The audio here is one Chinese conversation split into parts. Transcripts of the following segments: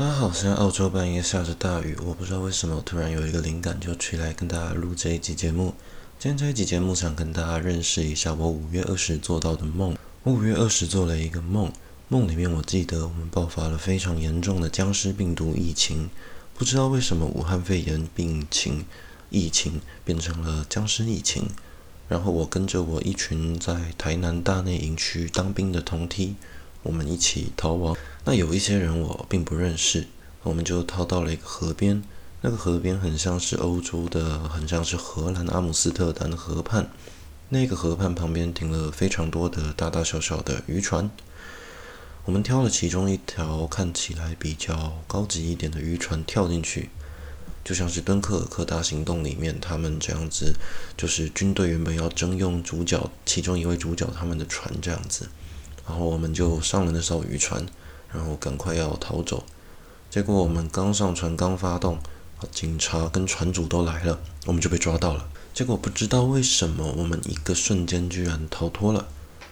大家好，现在澳洲半夜下着大雨，我不知道为什么突然有一个灵感，就起来跟大家录这一集节目。今天这一集节目想跟大家认识一下我五月二十做到的梦。我五月二十做了一个梦，梦里面我记得我们爆发了非常严重的僵尸病毒疫情，不知道为什么武汉肺炎病情疫情变成了僵尸疫情，然后我跟着我一群在台南大内营区当兵的同梯，我们一起逃亡。那有一些人我并不认识，我们就逃到了一个河边。那个河边很像是欧洲的，很像是荷兰阿姆斯特丹的河畔。那个河畔旁边停了非常多的大大小小的渔船。我们挑了其中一条看起来比较高级一点的渔船跳进去，就像是敦刻尔克大行动里面他们这样子，就是军队原本要征用主角其中一位主角他们的船这样子。然后我们就上了那艘渔船。然后赶快要逃走，结果我们刚上船刚发动，警察跟船主都来了，我们就被抓到了。结果不知道为什么，我们一个瞬间居然逃脱了，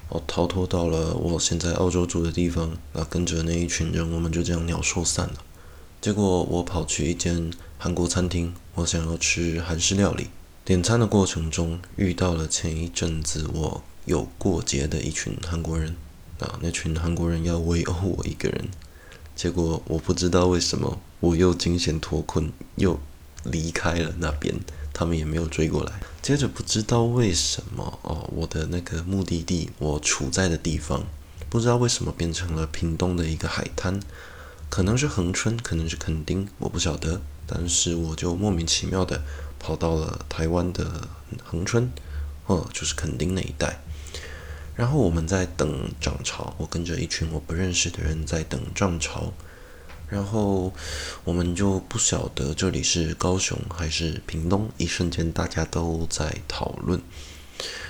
哦，逃脱到了我现在澳洲住的地方。那跟着那一群人，我们就这样鸟兽散了。结果我跑去一间韩国餐厅，我想要吃韩式料理。点餐的过程中，遇到了前一阵子我有过节的一群韩国人。啊，那群韩国人要围殴我一个人，结果我不知道为什么，我又惊险脱困，又离开了那边，他们也没有追过来。接着不知道为什么，哦，我的那个目的地，我处在的地方，不知道为什么变成了屏东的一个海滩，可能是恒春，可能是垦丁，我不晓得，但是我就莫名其妙的跑到了台湾的恒春，哦，就是垦丁那一带。然后我们在等涨潮，我跟着一群我不认识的人在等涨潮，然后我们就不晓得这里是高雄还是屏东，一瞬间大家都在讨论，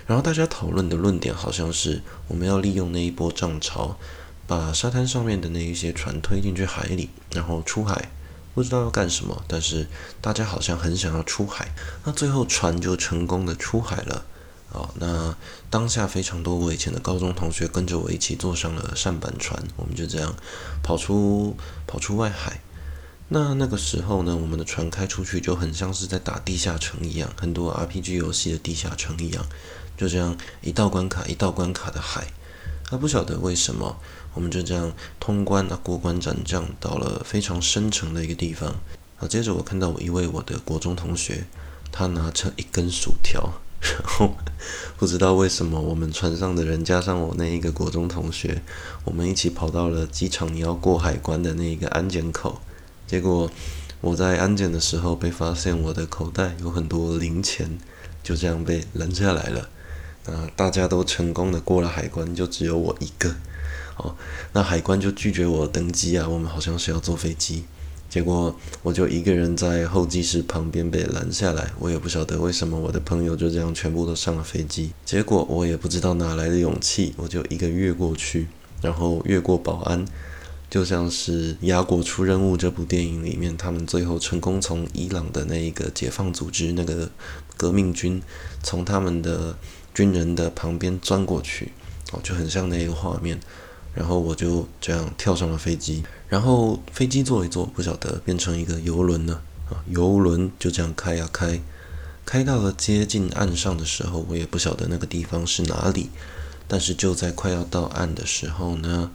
然后大家讨论的论点好像是我们要利用那一波涨潮，把沙滩上面的那一些船推进去海里，然后出海，不知道要干什么，但是大家好像很想要出海，那最后船就成功的出海了。好，那当下非常多我以前的高中同学跟着我一起坐上了舢板船，我们就这样跑出跑出外海。那那个时候呢，我们的船开出去就很像是在打地下城一样，很多 RPG 游戏的地下城一样，就这样一道关卡一道关卡的海。那不晓得为什么，我们就这样通关啊，过关斩将到了非常深层的一个地方。啊，接着我看到我一位我的国中同学，他拿着一根薯条。然 后不知道为什么，我们船上的人加上我那一个国中同学，我们一起跑到了机场你要过海关的那一个安检口。结果我在安检的时候被发现，我的口袋有很多零钱，就这样被拦下来了。那大家都成功的过了海关，就只有我一个。哦，那海关就拒绝我登机啊，我们好像是要坐飞机。结果我就一个人在候机室旁边被拦下来，我也不晓得为什么我的朋友就这样全部都上了飞机。结果我也不知道哪来的勇气，我就一个越过去，然后越过保安，就像是《亚果出任务》这部电影里面，他们最后成功从伊朗的那一个解放组织那个革命军，从他们的军人的旁边钻过去，哦，就很像那一个画面。然后我就这样跳上了飞机，然后飞机坐一坐，不晓得变成一个游轮了啊！游轮就这样开呀开，开到了接近岸上的时候，我也不晓得那个地方是哪里。但是就在快要到岸的时候呢，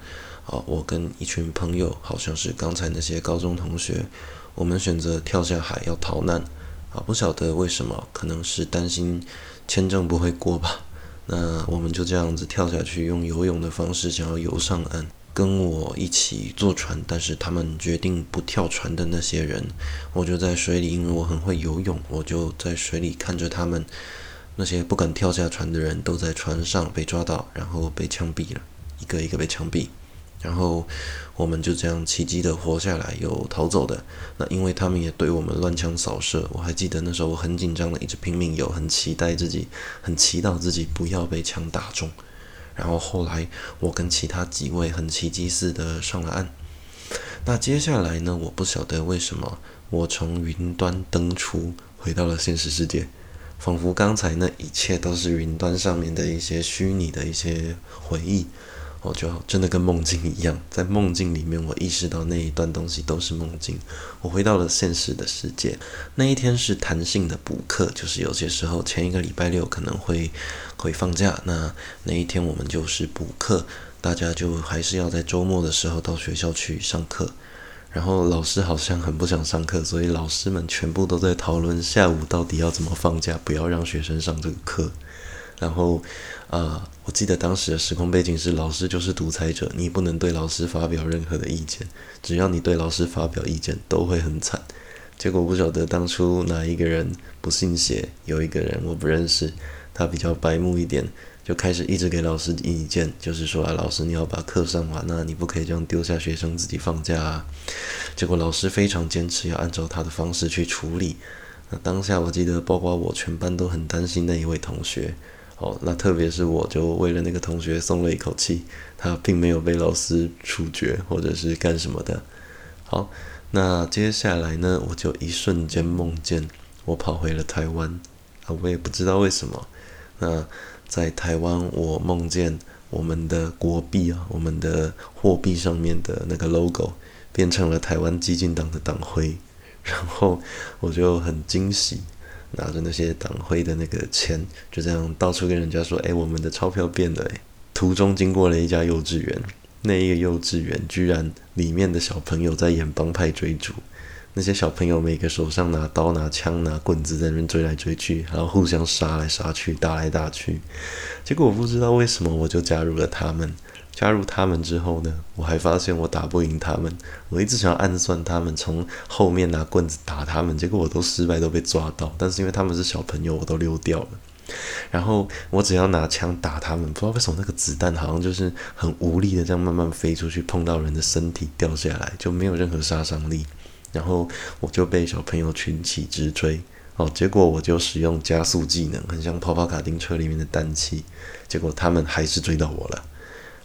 啊，我跟一群朋友，好像是刚才那些高中同学，我们选择跳下海要逃难啊！不晓得为什么，可能是担心签证不会过吧。那我们就这样子跳下去，用游泳的方式想要游上岸。跟我一起坐船，但是他们决定不跳船的那些人，我就在水里，因为我很会游泳，我就在水里看着他们。那些不敢跳下船的人都在船上被抓到，然后被枪毙了，一个一个被枪毙。然后我们就这样奇迹的活下来，又逃走的。那因为他们也对我们乱枪扫射，我还记得那时候我很紧张的，一直拼命游，很期待自己，很祈祷自己不要被枪打中。然后后来我跟其他几位很奇迹似的上了岸。那接下来呢？我不晓得为什么我从云端登出，回到了现实世界，仿佛刚才那一切都是云端上面的一些虚拟的一些回忆。我就真的跟梦境一样，在梦境里面，我意识到那一段东西都是梦境。我回到了现实的世界。那一天是弹性的补课，就是有些时候前一个礼拜六可能会会放假，那那一天我们就是补课，大家就还是要在周末的时候到学校去上课。然后老师好像很不想上课，所以老师们全部都在讨论下午到底要怎么放假，不要让学生上这个课。然后，啊、我记得当时的时空背景是老师就是独裁者，你不能对老师发表任何的意见，只要你对老师发表意见都会很惨。结果不晓得当初哪一个人不信邪，有一个人我不认识，他比较白目一点，就开始一直给老师意见，就是说啊，老师你要把课上完啊，你不可以这样丢下学生自己放假啊。结果老师非常坚持要按照他的方式去处理。那当下我记得，包括我全班都很担心那一位同学。哦，那特别是我就为了那个同学松了一口气，他并没有被老师处决或者是干什么的。好，那接下来呢，我就一瞬间梦见我跑回了台湾啊，我也不知道为什么。那在台湾，我梦见我们的国币啊，我们的货币上面的那个 logo 变成了台湾激进党的党徽，然后我就很惊喜。拿着那些党徽的那个钱，就这样到处跟人家说：“哎，我们的钞票变了。”哎，途中经过了一家幼稚园，那一个幼稚园居然里面的小朋友在演帮派追逐，那些小朋友每个手上拿刀、拿枪、拿棍子在那边追来追去，然后互相杀来杀去、打来打去。结果我不知道为什么，我就加入了他们。加入他们之后呢，我还发现我打不赢他们。我一直想要暗算他们，从后面拿棍子打他们，结果我都失败，都被抓到。但是因为他们是小朋友，我都溜掉了。然后我只要拿枪打他们，不知道为什么那个子弹好像就是很无力的这样慢慢飞出去，碰到人的身体掉下来，就没有任何杀伤力。然后我就被小朋友群起直追。哦，结果我就使用加速技能，很像跑跑卡丁车里面的氮气。结果他们还是追到我了。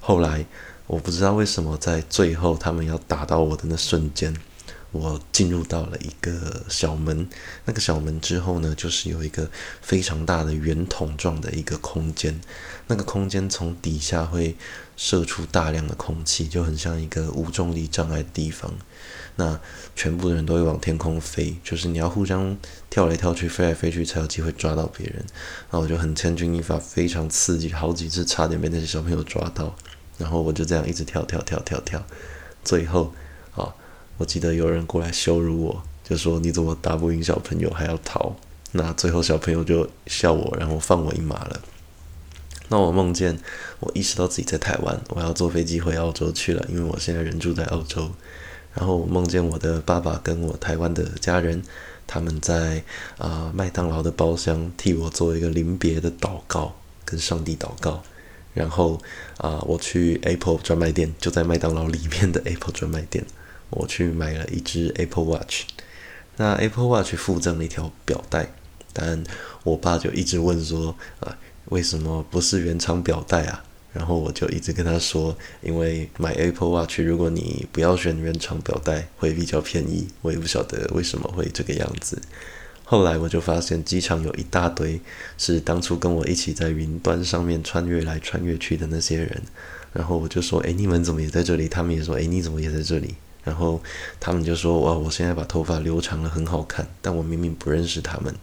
后来，我不知道为什么，在最后他们要打到我的那瞬间，我进入到了一个小门。那个小门之后呢，就是有一个非常大的圆筒状的一个空间。那个空间从底下会射出大量的空气，就很像一个无重力障碍的地方。那全部的人都会往天空飞，就是你要互相跳来跳去、飞来飞去，才有机会抓到别人。那我就很千钧一发，非常刺激，好几次差点被那些小朋友抓到。然后我就这样一直跳跳跳跳跳，最后，啊，我记得有人过来羞辱我，就说你怎么打不赢小朋友还要逃？那最后小朋友就笑我，然后放我一马了。那我梦见我意识到自己在台湾，我要坐飞机回澳洲去了，因为我现在人住在澳洲。然后我梦见我的爸爸跟我台湾的家人，他们在啊麦当劳的包厢替我做一个临别的祷告，跟上帝祷告。然后啊、我去 Apple 专卖店，就在麦当劳里面的 Apple 专卖店，我去买了一只 Apple Watch。那 Apple Watch 附赠了一条表带，但我爸就一直问说啊、为什么不是原厂表带啊？然后我就一直跟他说，因为买 Apple Watch，如果你不要选原厂表带，会比较便宜。我也不晓得为什么会这个样子。后来我就发现机场有一大堆是当初跟我一起在云端上面穿越来穿越去的那些人，然后我就说：“诶，你们怎么也在这里？”他们也说：“诶，你怎么也在这里？”然后他们就说：“哇，我现在把头发留长了，很好看。”但我明明不认识他们。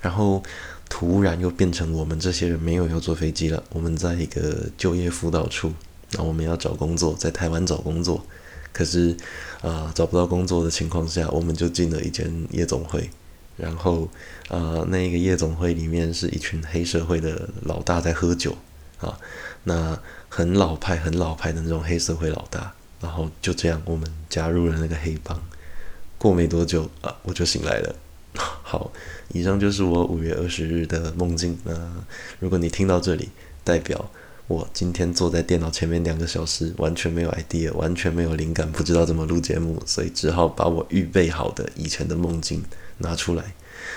然后突然又变成我们这些人没有要坐飞机了，我们在一个就业辅导处，那我们要找工作，在台湾找工作。可是啊、找不到工作的情况下，我们就进了一间夜总会。然后，呃，那个夜总会里面是一群黑社会的老大在喝酒啊，那很老派、很老派的那种黑社会老大。然后就这样，我们加入了那个黑帮。过没多久啊，我就醒来了。好，以上就是我五月二十日的梦境。那如果你听到这里，代表我今天坐在电脑前面两个小时，完全没有 idea，完全没有灵感，不知道怎么录节目，所以只好把我预备好的以前的梦境。拿出来。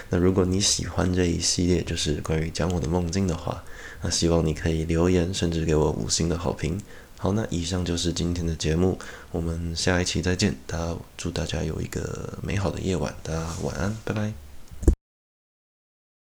那如果你喜欢这一系列，就是关于讲我的梦境的话，那希望你可以留言，甚至给我五星的好评。好，那以上就是今天的节目，我们下一期再见。大家祝大家有一个美好的夜晚，大家晚安，拜拜。